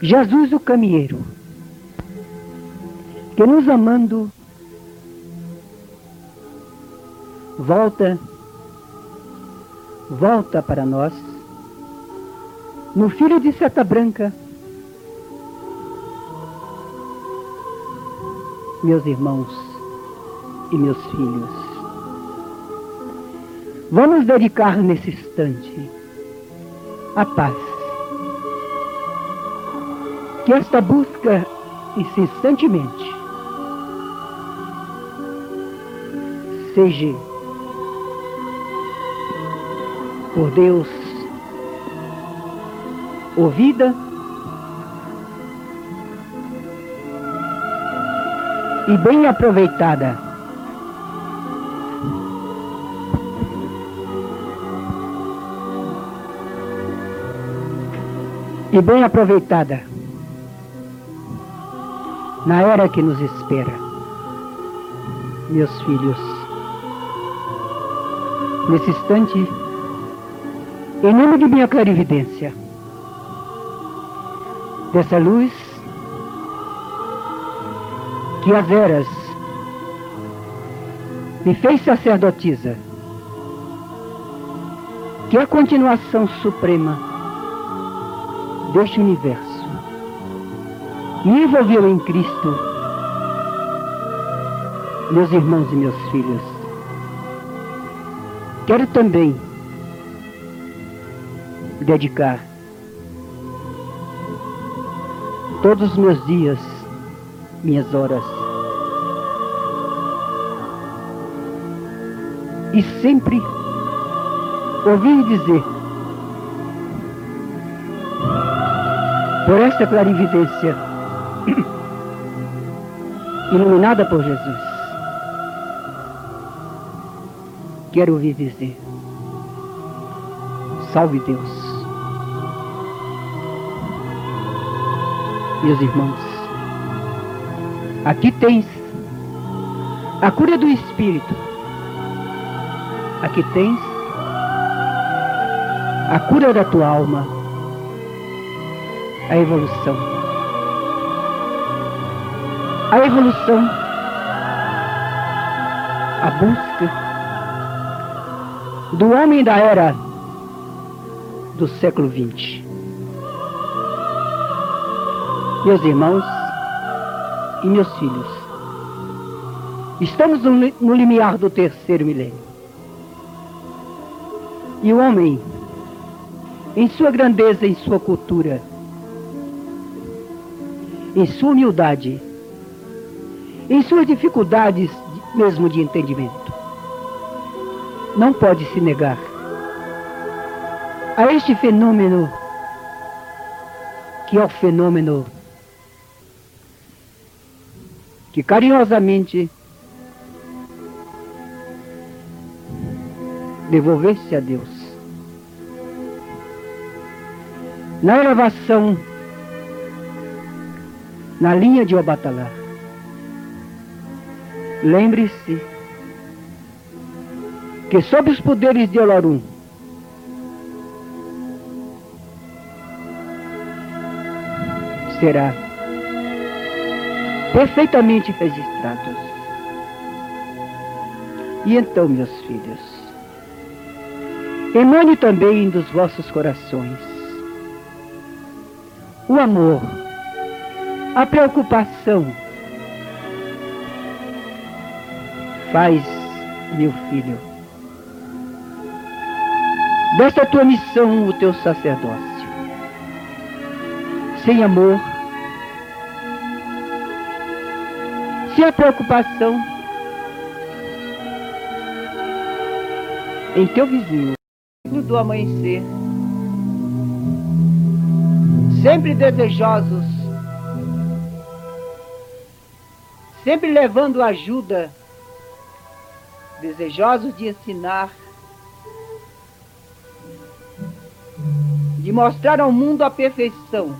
Jesus o caminheiro, que nos amando volta, volta para nós, no filho de seta branca, meus irmãos e meus filhos. Vamos dedicar nesse instante a paz. Que esta busca incessantemente seja por Deus ouvida e bem aproveitada. E bem aproveitada na era que nos espera. Meus filhos, nesse instante, em nome de minha clarividência, dessa luz que as eras me fez sacerdotisa, que é a continuação suprema deste universo, me envolveu em Cristo, meus irmãos e meus filhos. Quero também dedicar todos os meus dias, minhas horas, e sempre ouvi dizer, por esta clarividência, iluminada por Jesus, quero ouvir dizer, salve Deus. Meus irmãos, aqui tens a cura do Espírito Aqui tens a cura da tua alma, a evolução. A evolução, a busca do homem da era do século XX. Meus irmãos e meus filhos, estamos no limiar do terceiro milênio. E o homem, em sua grandeza, em sua cultura, em sua humildade, em suas dificuldades mesmo de entendimento, não pode se negar a este fenômeno que é o fenômeno que carinhosamente devolver-se a Deus. Na elevação, na linha de Obatalá, lembre-se que sob os poderes de Olorum, será perfeitamente registrado. E então, meus filhos, Emane também dos vossos corações o amor, a preocupação. Faz, meu filho, desta tua missão o teu sacerdócio. Sem amor, sem a preocupação. Em teu vizinho. Do amanhecer, sempre desejosos, sempre levando ajuda, desejosos de ensinar, de mostrar ao mundo a perfeição.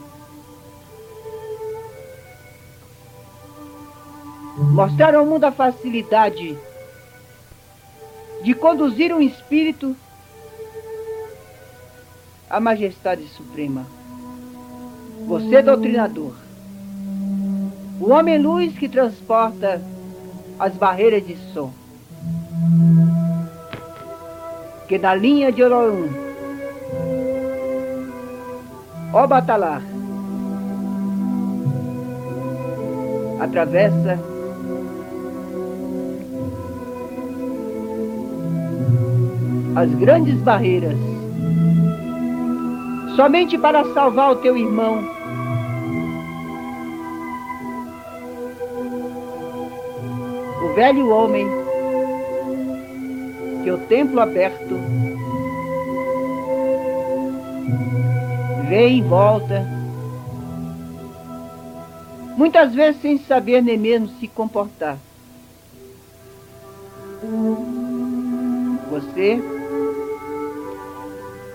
Mostrar ao mundo a facilidade de conduzir um espírito a majestade suprema. Você, doutrinador. O homem-luz que transporta as barreiras de som. Que na linha de Ororum, ó Batalar, atravessa as grandes barreiras somente para salvar o teu irmão. O velho homem que o templo aberto vem e volta, muitas vezes sem saber nem mesmo se comportar. Você,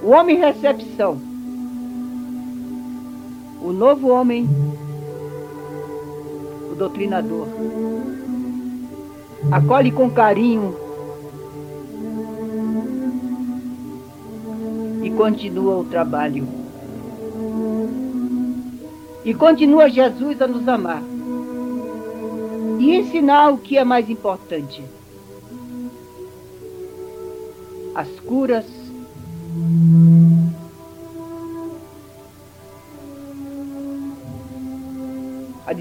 o homem recepção, o novo homem, o doutrinador, acolhe com carinho e continua o trabalho. E continua Jesus a nos amar. E ensinar o que é mais importante: as curas